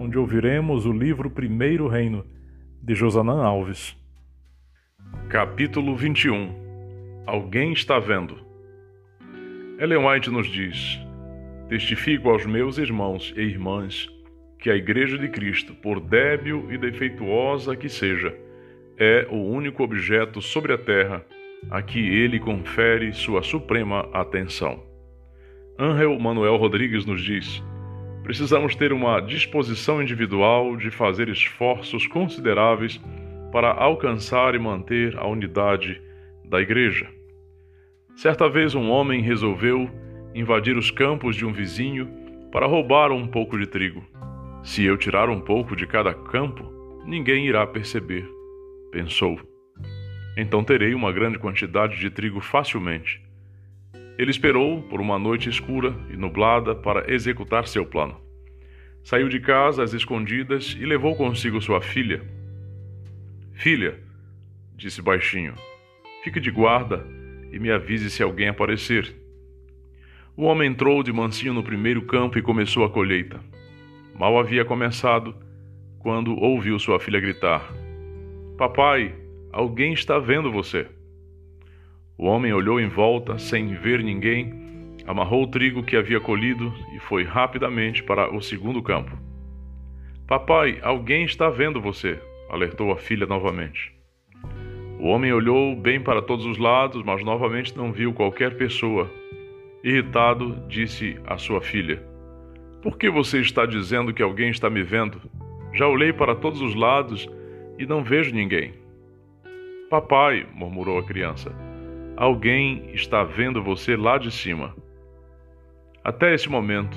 onde ouviremos o livro Primeiro Reino de Josanã Alves. Capítulo 21 Alguém está vendo. Ellen White nos diz: Testifico aos meus irmãos e irmãs que a Igreja de Cristo, por débil e defeituosa que seja, é o único objeto sobre a terra a que ele confere sua suprema atenção. Angel Manuel Rodrigues nos diz: precisamos ter uma disposição individual de fazer esforços consideráveis para alcançar e manter a unidade da Igreja. Certa vez um homem resolveu invadir os campos de um vizinho para roubar um pouco de trigo. Se eu tirar um pouco de cada campo, ninguém irá perceber, pensou. Então terei uma grande quantidade de trigo facilmente. Ele esperou por uma noite escura e nublada para executar seu plano. Saiu de casa às escondidas e levou consigo sua filha. Filha, disse baixinho, fique de guarda e me avise se alguém aparecer. O homem entrou de mansinho no primeiro campo e começou a colheita. Mal havia começado quando ouviu sua filha gritar: Papai, alguém está vendo você. O homem olhou em volta, sem ver ninguém, amarrou o trigo que havia colhido e foi rapidamente para o segundo campo. Papai, alguém está vendo você, alertou a filha novamente. O homem olhou bem para todos os lados, mas novamente não viu qualquer pessoa. Irritado, disse à sua filha: Por que você está dizendo que alguém está me vendo? Já olhei para todos os lados e não vejo ninguém. Papai, murmurou a criança, Alguém está vendo você lá de cima. Até esse momento,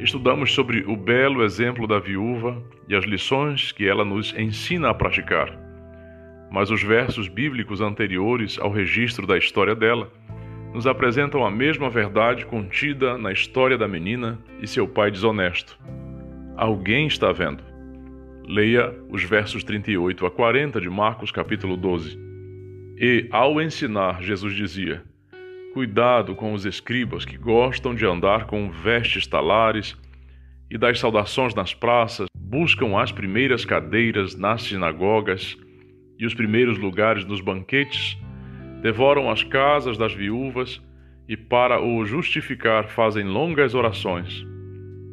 estudamos sobre o belo exemplo da viúva e as lições que ela nos ensina a praticar. Mas os versos bíblicos anteriores ao registro da história dela nos apresentam a mesma verdade contida na história da menina e seu pai desonesto. Alguém está vendo. Leia os versos 38 a 40 de Marcos capítulo 12. E, ao ensinar, Jesus dizia: Cuidado com os escribas que gostam de andar com vestes talares e das saudações nas praças, buscam as primeiras cadeiras nas sinagogas e os primeiros lugares nos banquetes, devoram as casas das viúvas e, para o justificar, fazem longas orações.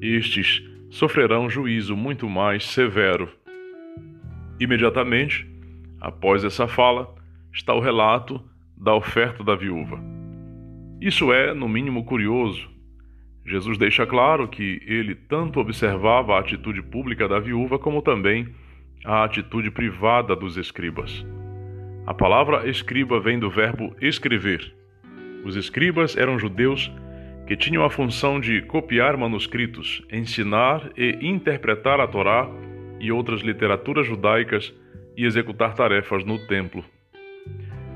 Estes sofrerão juízo muito mais severo. Imediatamente, após essa fala, está o relato da oferta da viúva. Isso é, no mínimo, curioso. Jesus deixa claro que ele tanto observava a atitude pública da viúva como também a atitude privada dos escribas. A palavra escriba vem do verbo escrever. Os escribas eram judeus que tinham a função de copiar manuscritos, ensinar e interpretar a Torá e outras literaturas judaicas e executar tarefas no templo.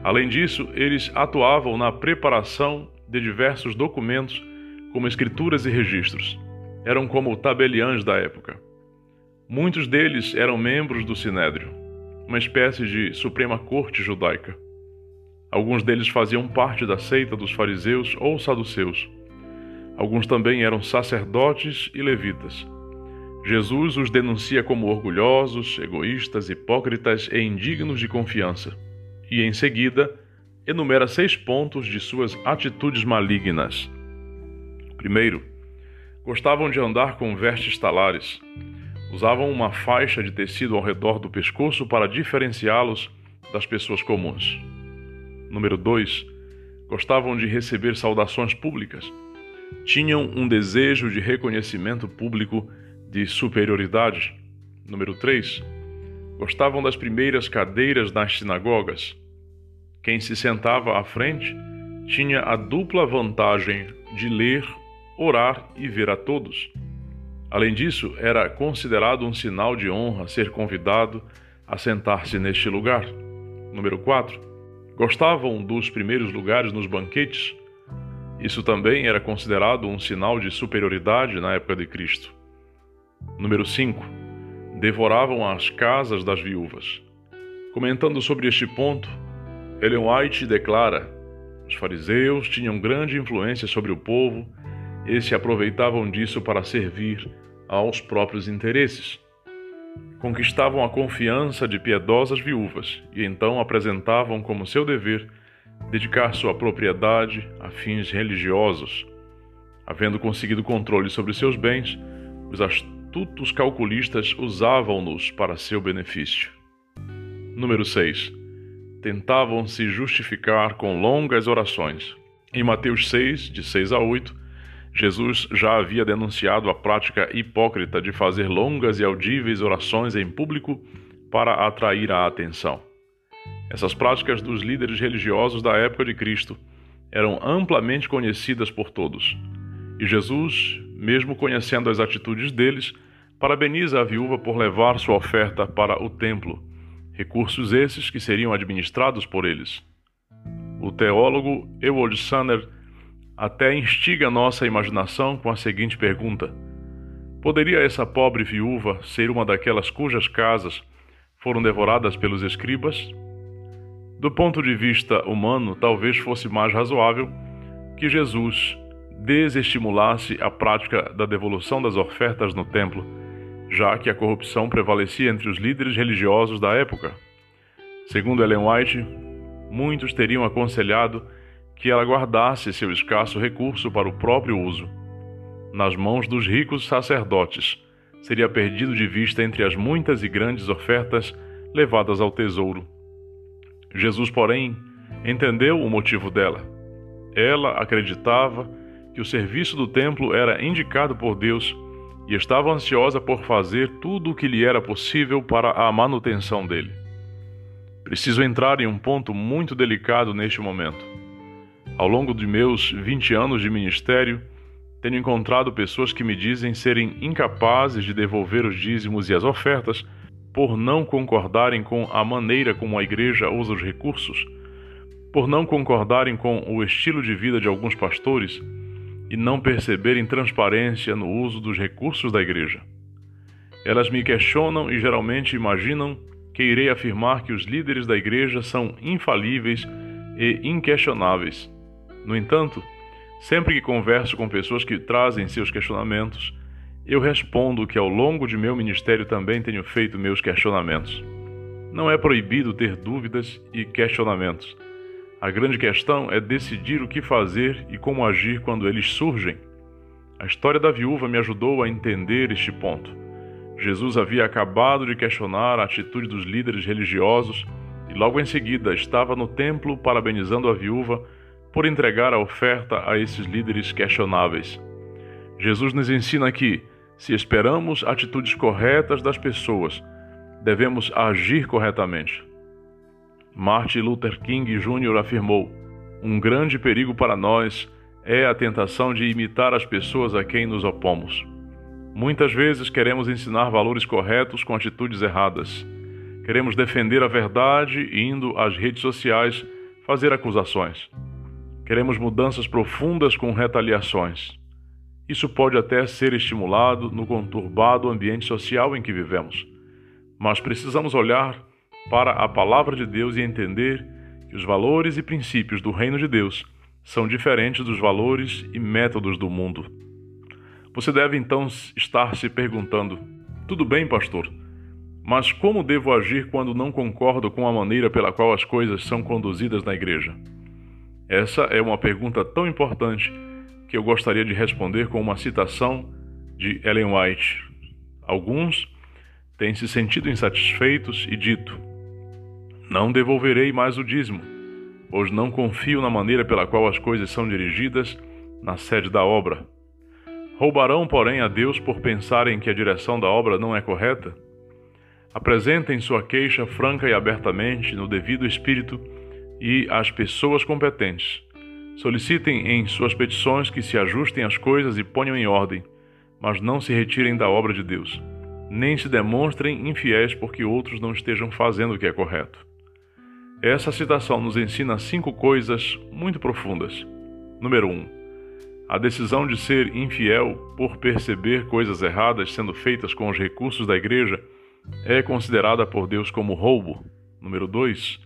Além disso, eles atuavam na preparação de diversos documentos, como escrituras e registros. Eram como tabeliães da época. Muitos deles eram membros do Sinédrio, uma espécie de Suprema Corte judaica. Alguns deles faziam parte da seita dos fariseus ou saduceus. Alguns também eram sacerdotes e levitas. Jesus os denuncia como orgulhosos, egoístas, hipócritas e indignos de confiança e, em seguida, enumera seis pontos de suas atitudes malignas. Primeiro, gostavam de andar com vestes talares. Usavam uma faixa de tecido ao redor do pescoço para diferenciá-los das pessoas comuns. Número 2. Gostavam de receber saudações públicas. Tinham um desejo de reconhecimento público de superioridade. Número 3 gostavam das primeiras cadeiras nas sinagogas. Quem se sentava à frente tinha a dupla vantagem de ler, orar e ver a todos. Além disso, era considerado um sinal de honra ser convidado a sentar-se neste lugar. Número 4. Gostavam dos primeiros lugares nos banquetes? Isso também era considerado um sinal de superioridade na época de Cristo. Número 5. Devoravam as casas das viúvas. Comentando sobre este ponto, Ellen White declara: os fariseus tinham grande influência sobre o povo e se aproveitavam disso para servir aos próprios interesses. Conquistavam a confiança de piedosas viúvas e então apresentavam como seu dever dedicar sua propriedade a fins religiosos. Havendo conseguido controle sobre seus bens, os calculistas usavam-nos para seu benefício. Número 6. Tentavam se justificar com longas orações. Em Mateus 6, de 6 a 8, Jesus já havia denunciado a prática hipócrita de fazer longas e audíveis orações em público para atrair a atenção. Essas práticas dos líderes religiosos da época de Cristo eram amplamente conhecidas por todos. E Jesus, mesmo conhecendo as atitudes deles, parabeniza a viúva por levar sua oferta para o templo, recursos esses que seriam administrados por eles. O teólogo Ewald Sanner até instiga nossa imaginação com a seguinte pergunta: Poderia essa pobre viúva ser uma daquelas cujas casas foram devoradas pelos escribas? Do ponto de vista humano, talvez fosse mais razoável que Jesus desestimulasse a prática da devolução das ofertas no templo, já que a corrupção prevalecia entre os líderes religiosos da época. Segundo Ellen White, muitos teriam aconselhado que ela guardasse seu escasso recurso para o próprio uso. Nas mãos dos ricos sacerdotes, seria perdido de vista entre as muitas e grandes ofertas levadas ao tesouro Jesus, porém, entendeu o motivo dela. Ela acreditava que o serviço do templo era indicado por Deus e estava ansiosa por fazer tudo o que lhe era possível para a manutenção dele. Preciso entrar em um ponto muito delicado neste momento. Ao longo de meus 20 anos de ministério, tenho encontrado pessoas que me dizem serem incapazes de devolver os dízimos e as ofertas por não concordarem com a maneira como a igreja usa os recursos, por não concordarem com o estilo de vida de alguns pastores e não perceberem transparência no uso dos recursos da igreja. Elas me questionam e geralmente imaginam que irei afirmar que os líderes da igreja são infalíveis e inquestionáveis. No entanto, sempre que converso com pessoas que trazem seus questionamentos, eu respondo que ao longo de meu ministério também tenho feito meus questionamentos. Não é proibido ter dúvidas e questionamentos. A grande questão é decidir o que fazer e como agir quando eles surgem. A história da viúva me ajudou a entender este ponto. Jesus havia acabado de questionar a atitude dos líderes religiosos e logo em seguida estava no templo parabenizando a viúva por entregar a oferta a esses líderes questionáveis. Jesus nos ensina que se esperamos atitudes corretas das pessoas, devemos agir corretamente. Martin Luther King Jr. afirmou: Um grande perigo para nós é a tentação de imitar as pessoas a quem nos opomos. Muitas vezes queremos ensinar valores corretos com atitudes erradas. Queremos defender a verdade indo às redes sociais fazer acusações. Queremos mudanças profundas com retaliações. Isso pode até ser estimulado no conturbado ambiente social em que vivemos, mas precisamos olhar para a palavra de Deus e entender que os valores e princípios do reino de Deus são diferentes dos valores e métodos do mundo. Você deve então estar se perguntando: tudo bem, pastor, mas como devo agir quando não concordo com a maneira pela qual as coisas são conduzidas na igreja? Essa é uma pergunta tão importante que eu gostaria de responder com uma citação de Ellen White. Alguns têm se sentido insatisfeitos e dito: Não devolverei mais o dízimo, pois não confio na maneira pela qual as coisas são dirigidas na sede da obra. Roubarão, porém, a Deus por pensarem que a direção da obra não é correta? Apresentem sua queixa franca e abertamente no devido espírito e às pessoas competentes Solicitem em suas petições que se ajustem as coisas e ponham em ordem, mas não se retirem da obra de Deus, nem se demonstrem infiéis porque outros não estejam fazendo o que é correto. Essa citação nos ensina cinco coisas muito profundas. Número 1. Um, a decisão de ser infiel por perceber coisas erradas sendo feitas com os recursos da igreja é considerada por Deus como roubo. Número 2.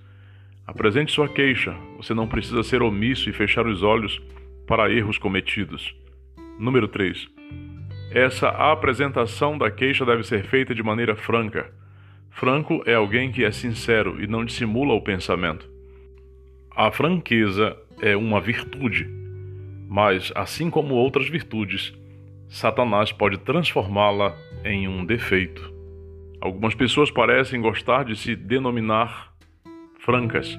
Apresente sua queixa. Você não precisa ser omisso e fechar os olhos para erros cometidos. Número 3. Essa apresentação da queixa deve ser feita de maneira franca. Franco é alguém que é sincero e não dissimula o pensamento. A franqueza é uma virtude, mas, assim como outras virtudes, Satanás pode transformá-la em um defeito. Algumas pessoas parecem gostar de se denominar francas,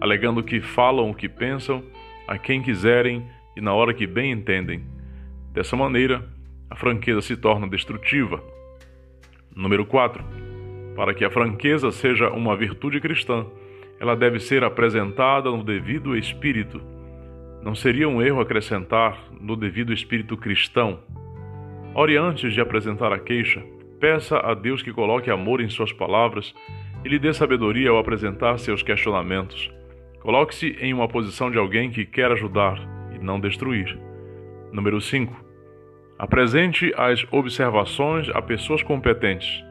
alegando que falam o que pensam a quem quiserem e na hora que bem entendem. Dessa maneira, a franqueza se torna destrutiva. Número 4. Para que a franqueza seja uma virtude cristã, ela deve ser apresentada no devido espírito. Não seria um erro acrescentar no devido espírito cristão? Ore antes de apresentar a queixa, Peça a Deus que coloque amor em suas palavras e lhe dê sabedoria ao apresentar seus questionamentos. Coloque-se em uma posição de alguém que quer ajudar e não destruir. Número 5. Apresente as observações a pessoas competentes.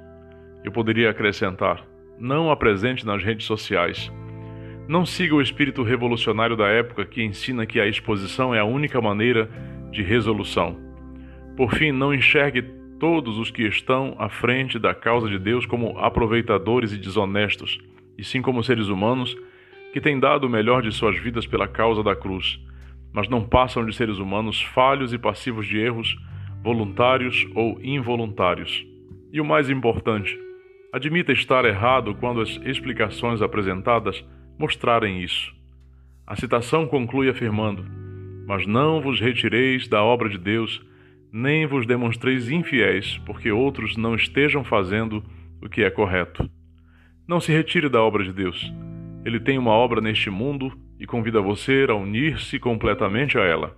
Eu poderia acrescentar: não apresente nas redes sociais. Não siga o espírito revolucionário da época que ensina que a exposição é a única maneira de resolução. Por fim, não enxergue todos os que estão à frente da causa de Deus como aproveitadores e desonestos, e sim como seres humanos que têm dado o melhor de suas vidas pela causa da cruz, mas não passam de seres humanos falhos e passivos de erros, voluntários ou involuntários. E o mais importante, admita estar errado quando as explicações apresentadas mostrarem isso. A citação conclui afirmando: Mas não vos retireis da obra de Deus nem vos demonstreis infiéis, porque outros não estejam fazendo o que é correto. Não se retire da obra de Deus. Ele tem uma obra neste mundo e convida você a unir-se completamente a ela.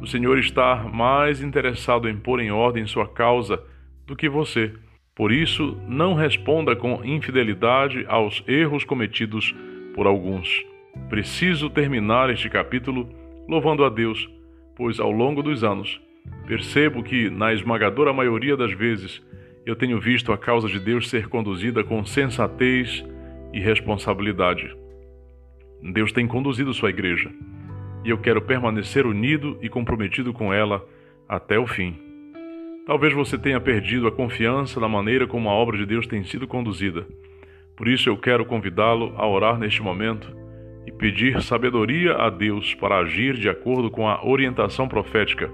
O Senhor está mais interessado em pôr em ordem sua causa do que você. Por isso, não responda com infidelidade aos erros cometidos por alguns. Preciso terminar este capítulo louvando a Deus, pois ao longo dos anos Percebo que, na esmagadora maioria das vezes, eu tenho visto a causa de Deus ser conduzida com sensatez e responsabilidade. Deus tem conduzido sua igreja e eu quero permanecer unido e comprometido com ela até o fim. Talvez você tenha perdido a confiança na maneira como a obra de Deus tem sido conduzida. Por isso eu quero convidá-lo a orar neste momento e pedir sabedoria a Deus para agir de acordo com a orientação profética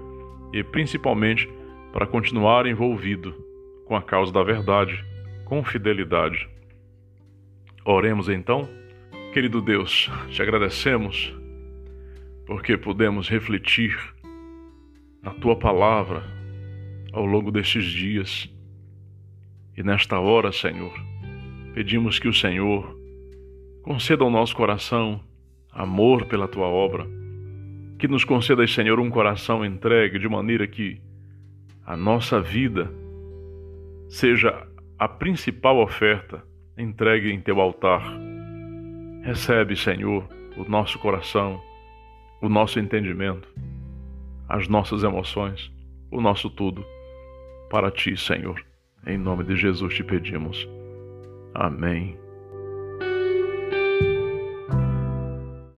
e principalmente para continuar envolvido com a causa da verdade, com fidelidade. Oremos então. Querido Deus, te agradecemos porque podemos refletir na tua palavra ao longo destes dias. E nesta hora, Senhor, pedimos que o Senhor conceda ao nosso coração amor pela tua obra que nos concedas, Senhor, um coração entregue de maneira que a nossa vida seja a principal oferta entregue em teu altar. Recebe, Senhor, o nosso coração, o nosso entendimento, as nossas emoções, o nosso tudo. Para ti, Senhor. Em nome de Jesus te pedimos. Amém